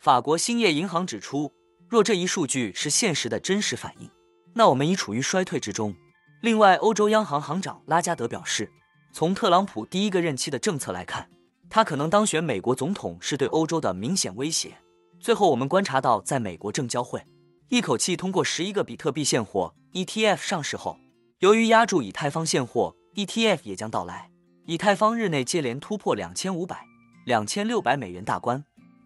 法国兴业银行指出，若这一数据是现实的真实反应，那我们已处于衰退之中。另外，欧洲央行行长拉加德表示，从特朗普第一个任期的政策来看，他可能当选美国总统是对欧洲的明显威胁。最后，我们观察到，在美国证交会一口气通过十一个比特币现货 ETF 上市后，由于压住以太坊现货 ETF 也将到来，以太坊日内接连突破两千五百、两千六百美元大关。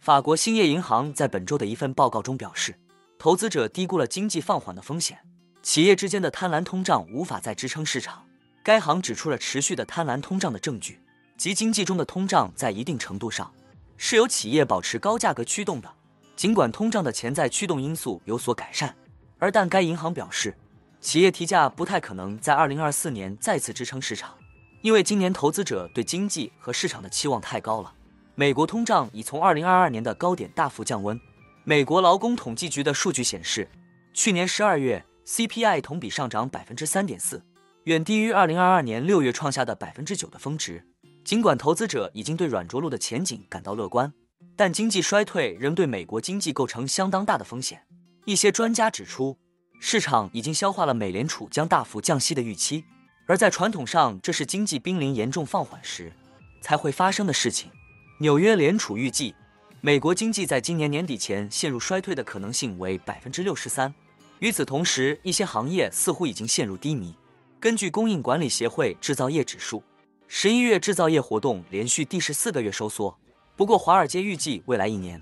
法国兴业银行在本周的一份报告中表示，投资者低估了经济放缓的风险，企业之间的贪婪通胀无法再支撑市场。该行指出了持续的贪婪通胀的证据，即经济中的通胀在一定程度上是由企业保持高价格驱动的。尽管通胀的潜在驱动因素有所改善，而但该银行表示，企业提价不太可能在2024年再次支撑市场，因为今年投资者对经济和市场的期望太高了。美国通胀已从二零二二年的高点大幅降温。美国劳工统计局的数据显示，去年十二月 CPI 同比上涨百分之三点四，远低于二零二二年六月创下的百分之九的峰值。尽管投资者已经对软着陆的前景感到乐观，但经济衰退仍对美国经济构成相当大的风险。一些专家指出，市场已经消化了美联储将大幅降息的预期，而在传统上，这是经济濒临严重放缓时才会发生的事情。纽约联储预计，美国经济在今年年底前陷入衰退的可能性为百分之六十三。与此同时，一些行业似乎已经陷入低迷。根据供应管理协会制造业指数，十一月制造业活动连续第十四个月收缩。不过，华尔街预计未来一年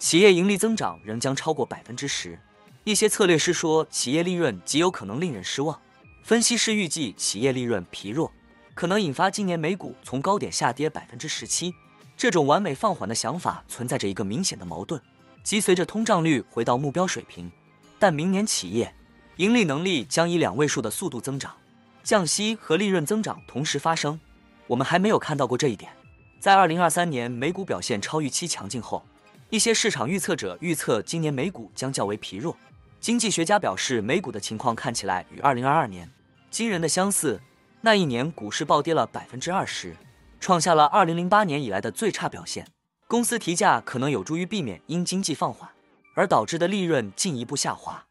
企业盈利增长仍将超过百分之十。一些策略师说，企业利润极有可能令人失望。分析师预计，企业利润疲弱可能引发今年美股从高点下跌百分之十七。这种完美放缓的想法存在着一个明显的矛盾，即随着通胀率回到目标水平，但明年企业盈利能力将以两位数的速度增长，降息和利润增长同时发生。我们还没有看到过这一点。在二零二三年美股表现超预期强劲后，一些市场预测者预测今年美股将较为疲弱。经济学家表示，美股的情况看起来与二零二二年惊人的相似，那一年股市暴跌了百分之二十。创下了二零零八年以来的最差表现。公司提价可能有助于避免因经济放缓而导致的利润进一步下滑。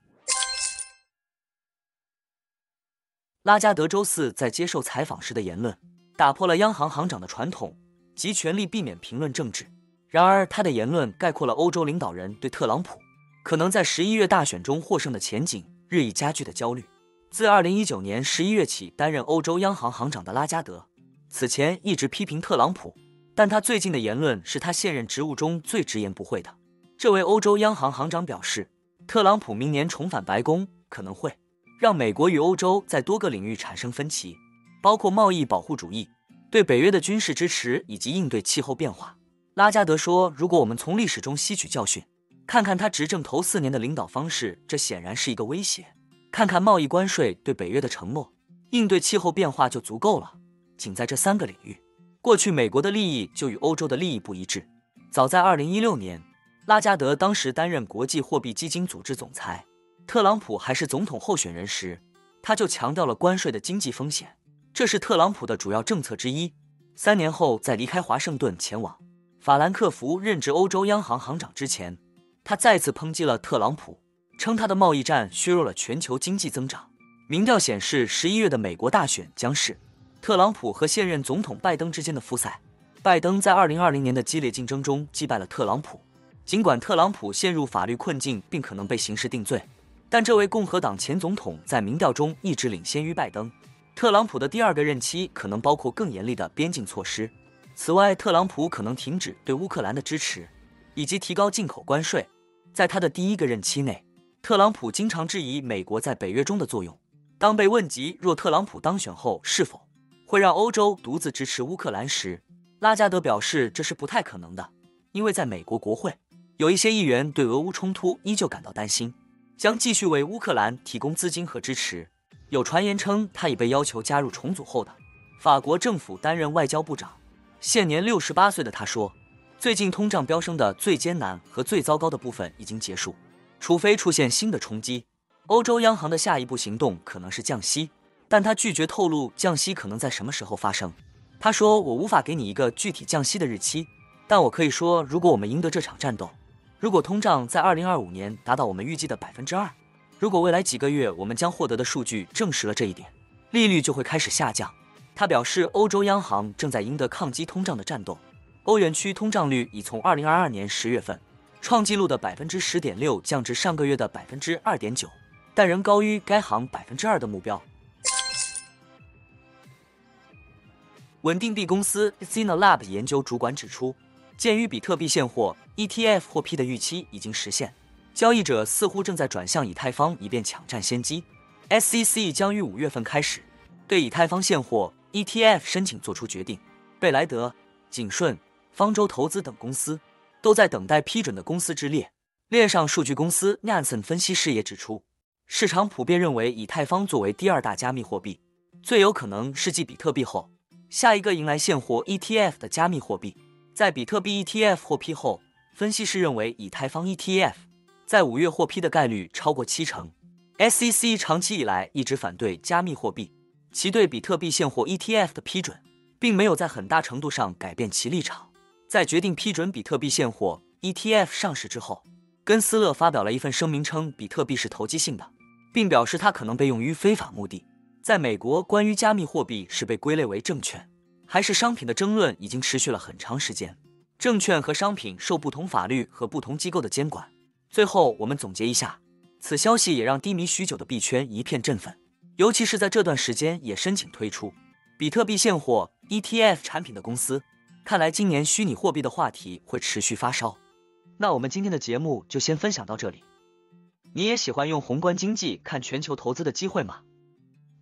拉加德周四在接受采访时的言论打破了央行行长的传统，即全力避免评论政治。然而，他的言论概括了欧洲领导人对特朗普可能在十一月大选中获胜的前景日益加剧的焦虑。自二零一九年十一月起担任欧洲央行行长的拉加德。此前一直批评特朗普，但他最近的言论是他现任职务中最直言不讳的。这位欧洲央行行长表示，特朗普明年重返白宫可能会让美国与欧洲在多个领域产生分歧，包括贸易保护主义、对北约的军事支持以及应对气候变化。拉加德说：“如果我们从历史中吸取教训，看看他执政头四年的领导方式，这显然是一个威胁。看看贸易关税对北约的承诺，应对气候变化就足够了。”仅在这三个领域，过去美国的利益就与欧洲的利益不一致。早在2016年，拉加德当时担任国际货币基金组织总裁，特朗普还是总统候选人时，他就强调了关税的经济风险，这是特朗普的主要政策之一。三年后，在离开华盛顿前往法兰克福任职欧洲央行行长之前，他再次抨击了特朗普，称他的贸易战削弱了全球经济增长。民调显示，十一月的美国大选将是。特朗普和现任总统拜登之间的复赛，拜登在2020年的激烈竞争中击败了特朗普。尽管特朗普陷入法律困境并可能被刑事定罪，但这位共和党前总统在民调中一直领先于拜登。特朗普的第二个任期可能包括更严厉的边境措施。此外，特朗普可能停止对乌克兰的支持，以及提高进口关税。在他的第一个任期内，特朗普经常质疑美国在北约中的作用。当被问及若特朗普当选后是否会让欧洲独自支持乌克兰时，拉加德表示这是不太可能的，因为在美国国会，有一些议员对俄乌冲突依旧感到担心，将继续为乌克兰提供资金和支持。有传言称他已被要求加入重组后的法国政府担任外交部长。现年六十八岁的他说：“最近通胀飙升的最艰难和最糟糕的部分已经结束，除非出现新的冲击。”欧洲央行的下一步行动可能是降息，但他拒绝透露降息可能在什么时候发生。他说：“我无法给你一个具体降息的日期，但我可以说，如果我们赢得这场战斗，如果通胀在2025年达到我们预计的百分之二，如果未来几个月我们将获得的数据证实了这一点，利率就会开始下降。”他表示，欧洲央行正在赢得抗击通胀的战斗。欧元区通胀率已从2022年10月份创纪录的百分之十点六降至上个月的百分之二点九。但仍高于该行百分之二的目标。稳定币公司 Zena Lab 研究主管指出，鉴于比特币现货 ETF 获批的预期已经实现，交易者似乎正在转向以太坊以便抢占先机。SEC 将于五月份开始对以太坊现货 ETF 申请做出决定。贝莱德、景顺、方舟投资等公司都在等待批准的公司之列。链上数据公司 Nansen 分析师也指出。市场普遍认为，以太坊作为第二大加密货币，最有可能是继比特币后下一个迎来现货 ETF 的加密货币。在比特币 ETF 获批后，分析师认为以太坊 ETF 在五月获批的概率超过七成。SEC 长期以来一直反对加密货币，其对比特币现货 ETF 的批准，并没有在很大程度上改变其立场。在决定批准比特币现货 ETF 上市之后，根斯勒发表了一份声明，称比特币是投机性的。并表示它可能被用于非法目的。在美国，关于加密货币是被归类为证券还是商品的争论已经持续了很长时间。证券和商品受不同法律和不同机构的监管。最后，我们总结一下，此消息也让低迷许久的币圈一片振奋，尤其是在这段时间也申请推出比特币现货 ETF 产品的公司。看来今年虚拟货币的话题会持续发烧。那我们今天的节目就先分享到这里。你也喜欢用宏观经济看全球投资的机会吗？